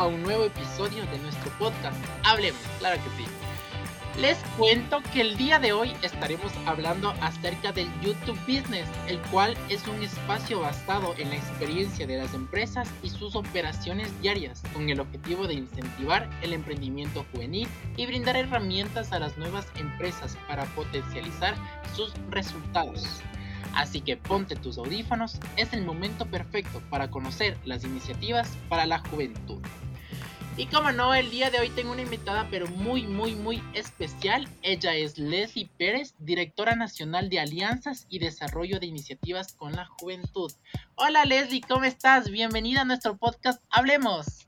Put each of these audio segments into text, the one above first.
a un nuevo episodio de nuestro podcast. Hablemos, claro que sí. Les cuento que el día de hoy estaremos hablando acerca del YouTube Business, el cual es un espacio basado en la experiencia de las empresas y sus operaciones diarias, con el objetivo de incentivar el emprendimiento juvenil y brindar herramientas a las nuevas empresas para potencializar sus resultados. Así que ponte tus audífonos, es el momento perfecto para conocer las iniciativas para la juventud. Y como no, el día de hoy tengo una invitada pero muy, muy, muy especial. Ella es Leslie Pérez, directora nacional de Alianzas y Desarrollo de Iniciativas con la Juventud. Hola Leslie, ¿cómo estás? Bienvenida a nuestro podcast Hablemos.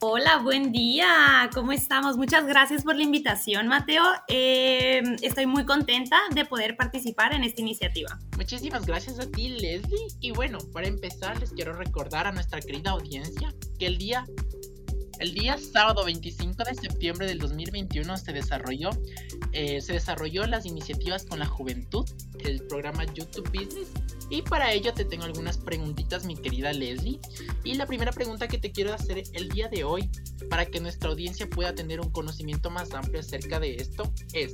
Hola, buen día. ¿Cómo estamos? Muchas gracias por la invitación, Mateo. Eh, estoy muy contenta de poder participar en esta iniciativa. Muchísimas gracias a ti, Leslie. Y bueno, para empezar, les quiero recordar a nuestra querida audiencia que el día el día sábado 25 de septiembre del 2021 se desarrolló, eh, se desarrolló las iniciativas con la juventud, el programa YouTube Business. Y para ello te tengo algunas preguntitas, mi querida Leslie. Y la primera pregunta que te quiero hacer el día de hoy, para que nuestra audiencia pueda tener un conocimiento más amplio acerca de esto, es,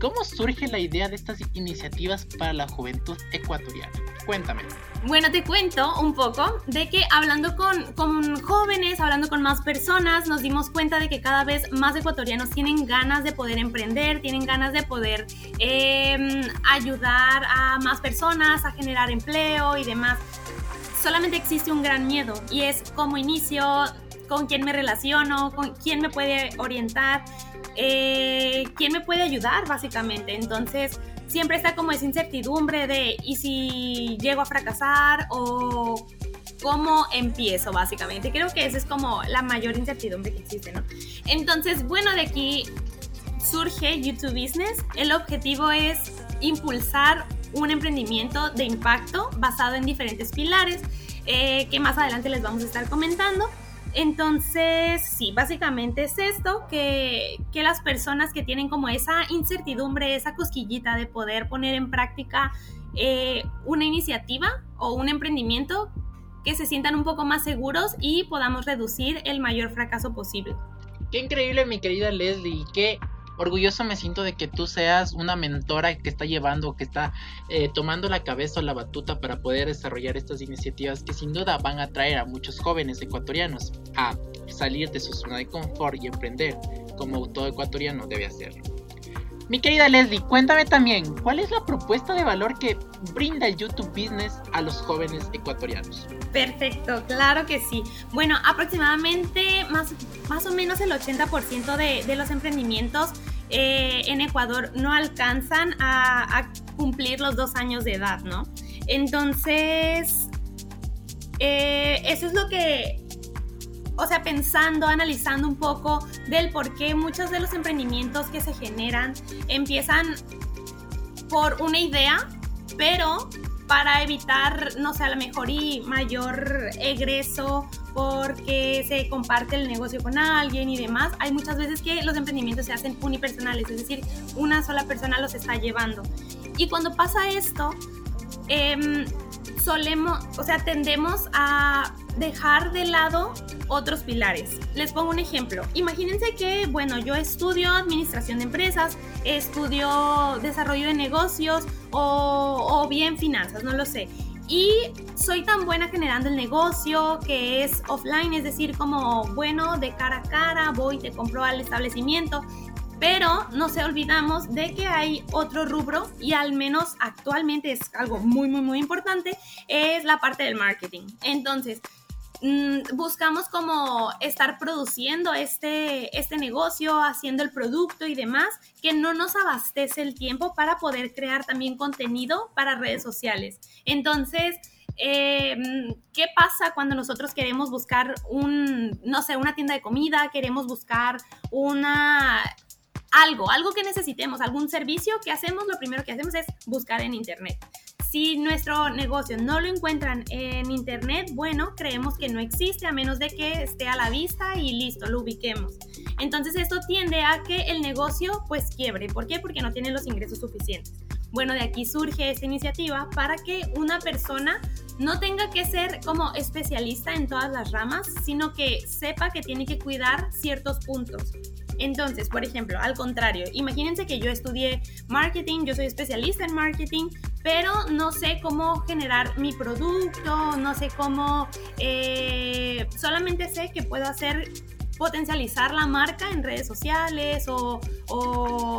¿cómo surge la idea de estas iniciativas para la juventud ecuatoriana? Cuéntame. Bueno, te cuento un poco de que hablando con, con, jóvenes, hablando con más personas, nos dimos cuenta de que cada vez más ecuatorianos tienen ganas de poder emprender, tienen ganas de poder em, ayudar a más personas a generar empleo y demás. Solamente existe un gran miedo y es cómo inicio, con quién me relaciono, con quién me puede orientar, eh, quién me puede ayudar básicamente. Entonces, siempre está como esa incertidumbre de ¿y si llego a fracasar o cómo empiezo básicamente? Creo que esa es como la mayor incertidumbre que existe, ¿no? Entonces, bueno, de aquí surge YouTube Business. El objetivo es impulsar un emprendimiento de impacto basado en diferentes pilares eh, que más adelante les vamos a estar comentando. Entonces, sí, básicamente es esto, que, las personas que tienen como esa incertidumbre, esa cosquillita de poder poner en práctica eh, una iniciativa o un emprendimiento, que se sientan un poco más seguros y podamos reducir el mayor fracaso posible. Qué increíble, mi querida Leslie, qué orgulloso me siento de que tú seas una mentora que está llevando, que está eh, tomando la cabeza o la batuta para poder desarrollar estas iniciativas que sin duda van a traer a muchos jóvenes ecuatorianos a salir de su zona de confort y emprender como todo ecuatoriano debe hacerlo. Mi querida Leslie, cuéntame también, ¿cuál es la propuesta de valor que brinda el YouTube Business a los jóvenes ecuatorianos? Perfecto, claro que sí. Bueno, aproximadamente más, más o menos el 80% de, de, los emprendimientos eh, en Ecuador no alcanzan a, cumplir los dos años de edad, ¿no? Entonces, eh, eso es lo que o sea, pensando, analizando un poco del por qué muchos de los emprendimientos que se generan empiezan por una idea, pero para evitar, no sé, a lo mejor y mayor egreso porque se comparte el negocio con alguien y demás. Hay muchas veces que los emprendimientos se hacen unipersonales, es decir, una sola persona los está llevando. Y cuando pasa esto, eh, solemos, o sea, tendemos a dejar de lado otros pilares. Les pongo un ejemplo. Imagínense que, bueno, yo estudio administración de empresas, estudio desarrollo de negocios o, bien finanzas, no lo sé. Y soy tan buena generando el negocio que es offline, es decir, como bueno, de cara a cara, voy, te compro al establecimiento pero no se olvidamos de que hay otro rubro y al menos actualmente es algo muy, muy, muy importante, es la parte del marketing. Entonces, buscamos como estar produciendo este, este negocio, haciendo el producto y demás, que no nos abastece el tiempo para poder crear también contenido para redes sociales. Entonces, eh, ¿qué pasa cuando nosotros queremos buscar un, no sé, una tienda de comida, queremos buscar una, algo, algo que necesitemos, algún servicio que hacemos, lo primero que hacemos es buscar en Internet. Si nuestro negocio no lo encuentran en Internet, bueno, creemos que no existe a menos de que esté a la vista y listo, lo ubiquemos. Entonces esto tiende a que el negocio pues quiebre. ¿Por qué? Porque no tiene los ingresos suficientes. bueno, de aquí surge esta iniciativa para que una persona no tenga que ser como especialista en todas las ramas, sino que sepa que tiene que cuidar ciertos puntos. Entonces, por ejemplo, al contrario, imagínense que yo estudié marketing, yo soy especialista en marketing, pero no sé cómo generar mi producto, no sé cómo, eh, solamente sé que puedo hacer potencializar la marca en redes sociales o,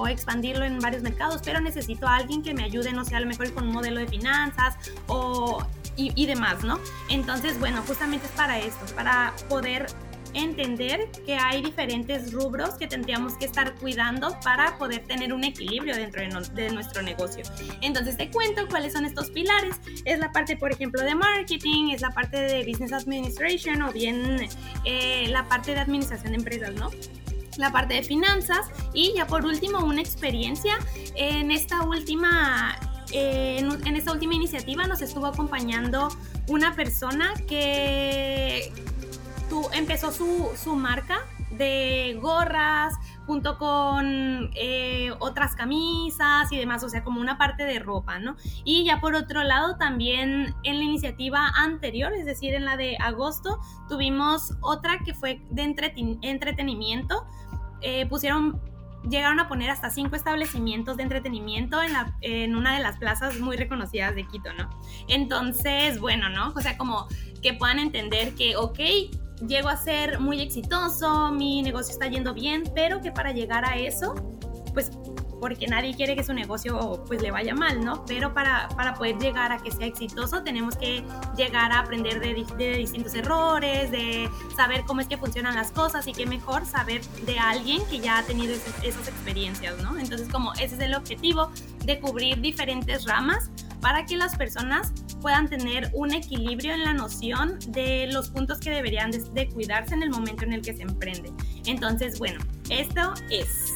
expandirlo en varios mercados, pero necesito a alguien que me ayude, no sé, a lo mejor con un modelo de finanzas o, y, y demás, ¿no? Entonces, bueno, justamente es para esto, para poder entender que hay diferentes rubros que tendríamos que estar cuidando para poder tener un equilibrio dentro de, nuestro negocio. Entonces te cuento cuáles son estos pilares. Es la parte, por ejemplo, de marketing, es la parte de business administration o bien eh, la parte de administración de empresas, ¿no? la parte de finanzas y ya por último una experiencia en esta última eh, en, esta última iniciativa nos estuvo acompañando una persona que empezó su, su marca de gorras junto con eh, otras camisas y demás, o sea, como una parte de ropa, ¿no? Y ya por otro lado, también en la iniciativa anterior, es decir, en la de agosto, tuvimos otra que fue de entretenimiento. Eh, pusieron llegaron a poner hasta cinco establecimientos de entretenimiento en, la, en una de las plazas muy reconocidas de Quito, ¿no? Entonces, bueno, ¿no? O sea, como que puedan entender que, ok, llego a ser muy exitoso, mi negocio está yendo bien, pero que para llegar a eso, pues porque nadie quiere que su negocio pues le vaya mal, ¿no? Pero para, para poder llegar a que sea exitoso tenemos que llegar a aprender de, de, distintos errores, de saber cómo es que funcionan las cosas y qué mejor saber de alguien que ya ha tenido esas experiencias, ¿no? Entonces como ese es el objetivo de cubrir diferentes ramas para que las personas puedan tener un equilibrio en la noción de los puntos que deberían de, cuidarse en el momento en el que se emprende. Entonces, bueno, esto es...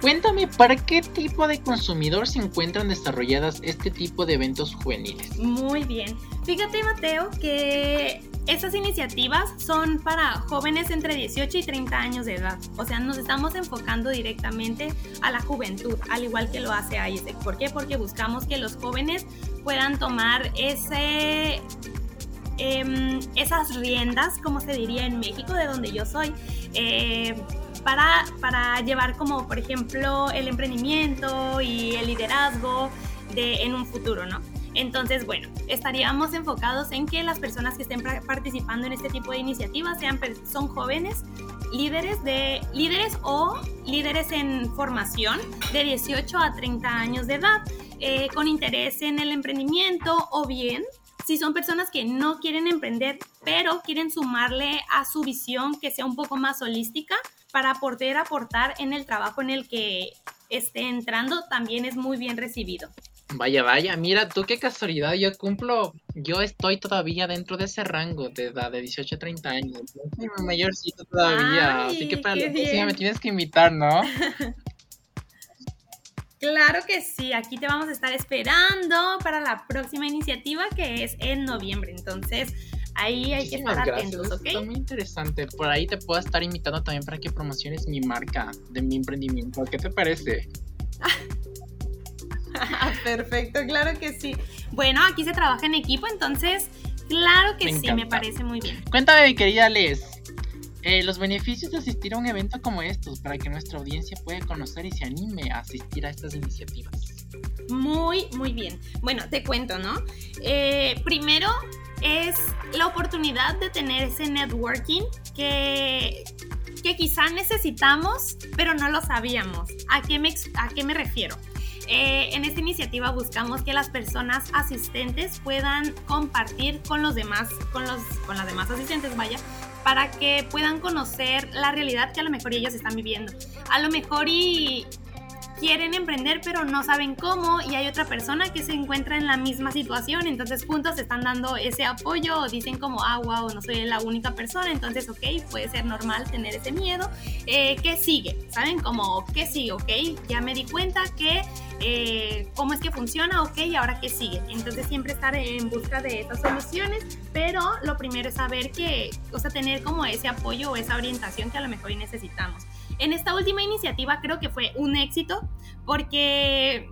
Cuéntame, ¿para qué tipo de consumidor se encuentran desarrolladas este tipo de eventos juveniles? Muy bien. Fíjate, Mateo, que estas iniciativas son para jóvenes entre 18 y 30 años de edad. O sea, nos estamos enfocando directamente a la juventud, al igual que lo hace AISEC. ¿Por qué? Porque buscamos que los jóvenes puedan tomar ese, em, esas riendas, como se diría en México, de donde yo soy. Eh, para, para llevar como, por ejemplo, el emprendimiento y el liderazgo de, en un futuro, ¿no? Entonces, bueno, estaríamos enfocados en que las personas que estén participando en este tipo de iniciativas sean son jóvenes, líderes de líderes o líderes en formación de 18 a 30 años de edad, eh, con interés en el emprendimiento o bien si son personas que no quieren emprender, pero quieren sumarle a su visión que sea un poco más holística para poder aportar en el trabajo en el que esté entrando, también es muy bien recibido. Vaya, vaya, mira tú qué casualidad, yo cumplo, yo estoy todavía dentro de ese rango de edad de 18 a 30 años, soy mayorcito todavía, así que para la próxima me tienes que invitar, ¿no? Claro que sí, aquí te vamos a estar esperando para la próxima iniciativa que es en noviembre, entonces ahí hay que estar atentos, ¿ok? Está muy interesante, por ahí te puedo estar invitando también para que promociones mi marca de mi emprendimiento, ¿qué te parece? Perfecto, claro que sí. Bueno, aquí se trabaja en equipo, entonces, claro que sí, me parece muy bien. Cuéntame, mi querida Les, eh, los beneficios de asistir a un evento como estos para que nuestra audiencia pueda conocer y se anime a asistir a estas iniciativas. Muy, muy bien. Bueno, te cuento, ¿no? Eh, primero es la oportunidad de tener ese networking que, que quizá necesitamos, pero no lo sabíamos. ¿A qué me, a qué me refiero? Eh, en esta iniciativa buscamos que las personas asistentes puedan compartir con los demás, con, los, con las demás asistentes, vaya, para que puedan conocer la realidad que a lo mejor ellos están viviendo. A lo mejor y quieren emprender pero no saben cómo y hay otra persona que se encuentra en la misma situación, entonces juntos están dando ese apoyo o dicen como, ah, wow, no soy la única persona, entonces, ok, puede ser normal tener ese miedo. Eh, ¿Qué sigue? ¿Saben? Como, ¿qué sigue? Ok, ya me di cuenta que eh, cómo es que funciona, ok, y ahora qué sigue. Entonces siempre estar en busca de esas soluciones, pero lo primero es saber que, o sea, tener como ese apoyo o esa orientación que a lo mejor necesitamos. En esta última iniciativa creo que fue un éxito porque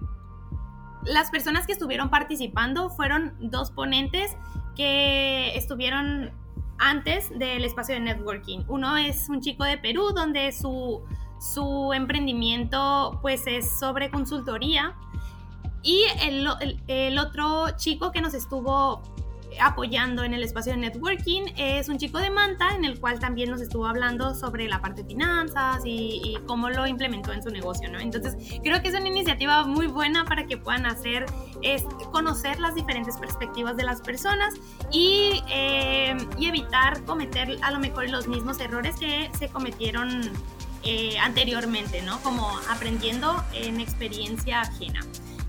las personas que estuvieron participando fueron dos ponentes que estuvieron antes del espacio de networking. Uno es un chico de Perú donde su, su emprendimiento pues es sobre consultoría y el, el, otro chico que nos estuvo apoyando en el espacio de networking es un chico de Manta en el cual también nos estuvo hablando sobre la parte de finanzas y, cómo lo implementó en su negocio, ¿no? Entonces creo que es una iniciativa muy buena para que puedan hacer, es conocer las diferentes perspectivas de las personas y, eh, y evitar cometer a lo mejor los mismos errores que se cometieron eh, anteriormente, ¿no? Como aprendiendo en experiencia ajena.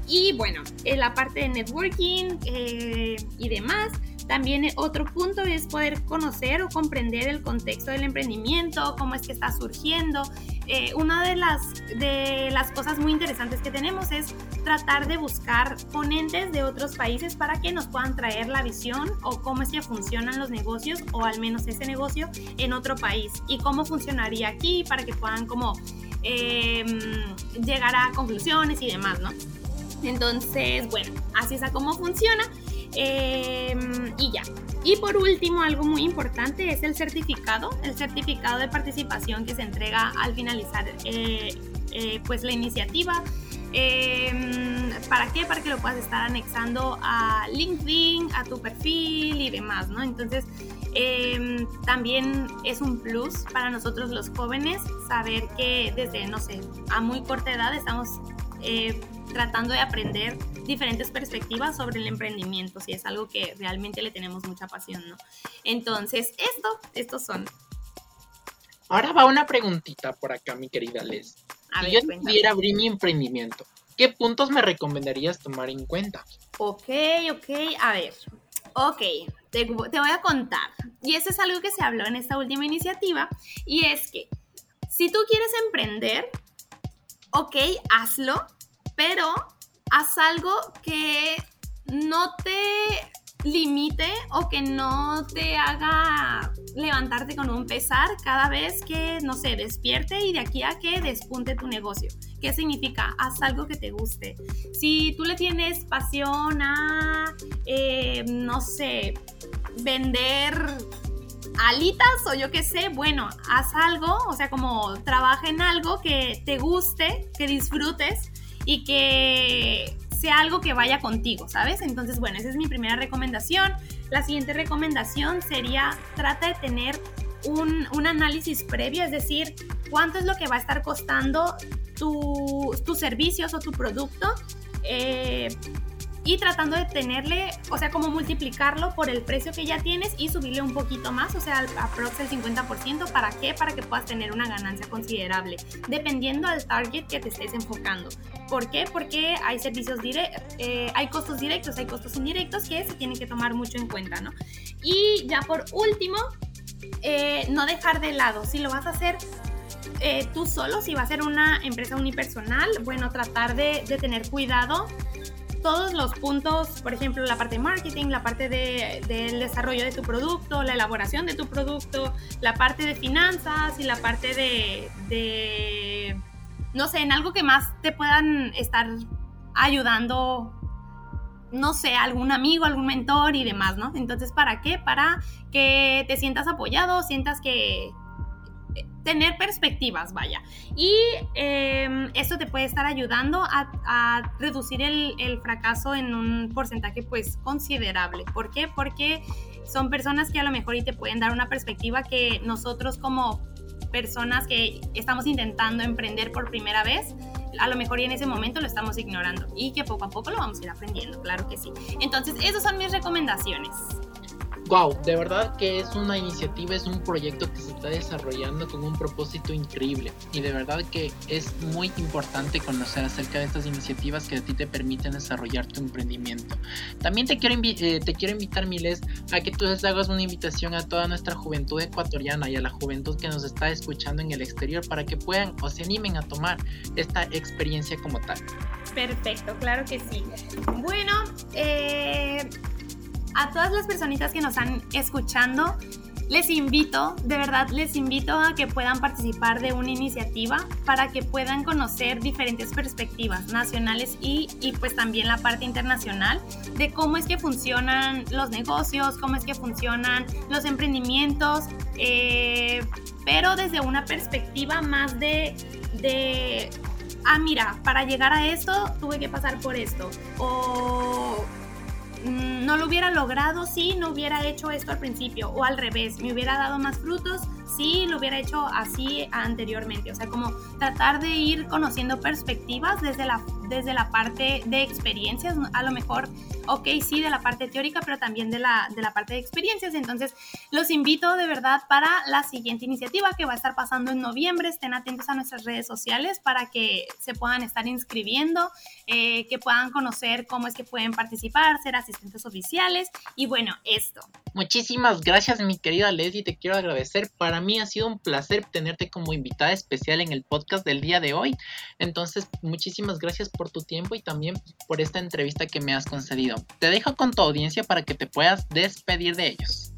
Y bueno, en la parte de networking eh, y demás, también otro punto es poder conocer o comprender el contexto del emprendimiento, cómo es que está surgiendo. Eh, una de las, de las cosas muy interesantes que tenemos es tratar de buscar ponentes de otros países para que nos puedan traer la visión o cómo es que funcionan los negocios o al menos ese negocio en otro país y cómo funcionaría aquí para que puedan como eh, llegar a conclusiones y demás, ¿no? Entonces, bueno, así es a cómo funciona. Em, y ya. Y por último, algo muy importante es el certificado, el certificado de participación que se entrega al finalizar eh, eh, pues la iniciativa. Em, ¿Para qué? Para que lo puedas estar anexando a LinkedIn, a tu perfil y demás, ¿no? Entonces, em, también es un plus para nosotros los jóvenes saber que desde, no sé, a muy corta edad estamos eh, tratando de aprender diferentes perspectivas sobre el emprendimiento, si es algo que realmente le tenemos mucha pasión, ¿no? Entonces, esto, estos son. Ahora va una preguntita por acá, mi querida Les. si yo pudiera abrir mi emprendimiento, ¿qué puntos me recomendarías tomar en cuenta? Ok, ok, a ver. Ok, te, te voy a contar. Y eso es algo que se habló en esta última iniciativa. Y es que si tú quieres emprender, ok, hazlo, pero haz algo que no te limite o que no te haga levantarte con un pesar cada vez que, no sé, despierte y de aquí a que despunte tu negocio. ¿Qué significa? Haz algo que te guste. Si tú le tienes pasión a, eh, no sé, vender alitas o yo qué sé, bueno, haz algo, o sea, como trabaja en algo que te guste, que disfrutes y que sea algo que vaya contigo, ¿sabes? Entonces, bueno, esa es mi primera recomendación. La siguiente recomendación sería trata de tener un, análisis previo, es decir, cuánto es lo que va a estar costando tus servicios o tu producto. Eh, y tratando de tenerle, o sea, como multiplicarlo por el precio que ya tienes y subirle un poquito más, o sea, aprox el 50%. ¿Para qué? Para que puedas tener una ganancia considerable, dependiendo al target que te estés enfocando. ¿Por qué? Porque hay servicios directos, eh, hay costos directos, hay costos indirectos que se tienen que tomar mucho en cuenta, ¿no? Y ya por último, eh, no dejar de lado, si lo vas a hacer eh, tú solo, si va a ser una empresa unipersonal, bueno, tratar de, de tener cuidado todos los puntos, por ejemplo, la parte de marketing, la parte de, del desarrollo de tu producto, la elaboración de tu producto, la parte de finanzas y la parte de, de no sé, en algo que más te puedan estar ayudando no sé, algún amigo, algún mentor y demás, ¿no? Entonces, ¿para qué? Para que te sientas apoyado, sientas que, tener perspectivas, vaya. Y eh, esto te puede estar ayudando a, reducir el, el, fracaso en un porcentaje pues considerable. ¿Por qué? Porque son personas que a lo mejor y te pueden dar una perspectiva que nosotros como personas que estamos intentando emprender por primera vez, a lo mejor y en ese momento lo estamos ignorando y que poco a poco lo vamos a ir aprendiendo, claro que sí. Entonces, esas son mis recomendaciones wow, de verdad que es una iniciativa, es un proyecto que se está desarrollando con un propósito increíble y de verdad que es muy importante conocer acerca de estas iniciativas que a ti te permiten desarrollar tu emprendimiento. También te quiero, eh, te quiero invitar, Miles, a que tú les hagas una invitación a toda nuestra juventud ecuatoriana y a la juventud que nos está escuchando en el exterior para que puedan o se animen a tomar esta experiencia como tal. Perfecto, claro que sí. Bueno, eh, a todas las personitas que nos están escuchando, les invito, de verdad les invito a que puedan participar de una iniciativa para que puedan conocer diferentes perspectivas nacionales y, y pues también la parte internacional de cómo es que funcionan los negocios, cómo es que funcionan los emprendimientos, eh, pero desde una perspectiva más de, de, ah, mira, para llegar a esto tuve que pasar por esto. O no lo hubiera logrado si no hubiera hecho esto al principio. O al revés, me hubiera dado más frutos si lo hubiera hecho así anteriormente. O sea, como tratar de ir conociendo perspectivas desde la, desde la parte de experiencias. A lo mejor ok, sí, de la parte teórica, pero también de la, de la parte de experiencias. Entonces, los invito de verdad para la siguiente iniciativa que va a estar pasando en noviembre. Estén atentos a nuestras redes sociales para que se puedan estar inscribiendo, eh, que puedan conocer cómo es que pueden participar, ser asistentes oficiales y bueno, esto. Muchísimas gracias, mi querida Leslie. Te quiero agradecer. Para mí ha sido un placer tenerte como invitada especial en el podcast del día de hoy. Entonces, muchísimas gracias por tu tiempo y también por esta entrevista que me has concedido. Te dejo con tu audiencia para que te puedas despedir de ellos.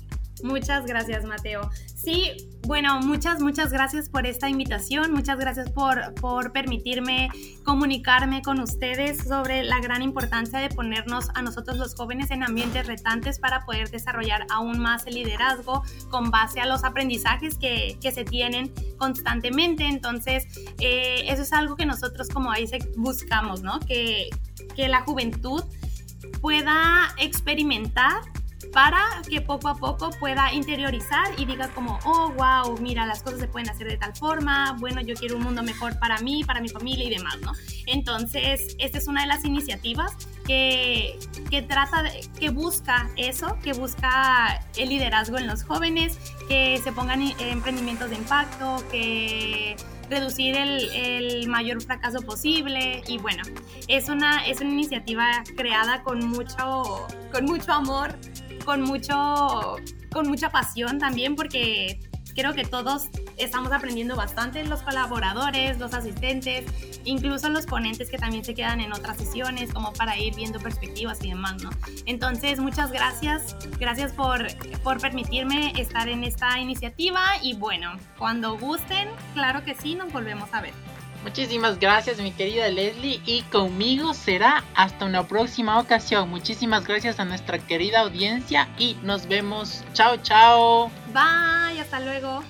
Muchas gracias, Mateo. Sí, bueno, muchas, muchas gracias por esta invitación, muchas gracias por, por permitirme comunicarme con ustedes sobre la gran importancia de ponernos a nosotros los jóvenes en ambientes retantes para poder desarrollar aún más el liderazgo con base a los aprendizajes que, que se tienen constantemente. Entonces, eh, eso es algo que nosotros como ahí buscamos, ¿no? Que, que la juventud pueda experimentar para que poco a poco pueda interiorizar y diga como, oh, wow, mira, las cosas se pueden hacer de tal forma, bueno, yo quiero un mundo mejor para mí, para mi familia y demás, ¿no? Entonces, esta es una de las iniciativas que, que trata, de, que busca eso, que busca el liderazgo en los jóvenes, que se pongan emprendimientos de impacto, que reducir el, el, mayor fracaso posible y bueno, es una, es una iniciativa creada con mucho, con mucho amor, con, mucho, con mucha pasión también porque creo que todos estamos aprendiendo bastante, los colaboradores, los asistentes, incluso los ponentes que también se quedan en otras sesiones, como para ir viendo perspectivas y demás, ¿no? Entonces, muchas gracias, gracias por, por permitirme estar en esta iniciativa y bueno, cuando gusten, claro que sí, nos volvemos a ver. Muchísimas gracias mi querida Leslie y conmigo será hasta una próxima ocasión. Muchísimas gracias a nuestra querida audiencia y nos vemos. Chao, chao. Bye, hasta luego.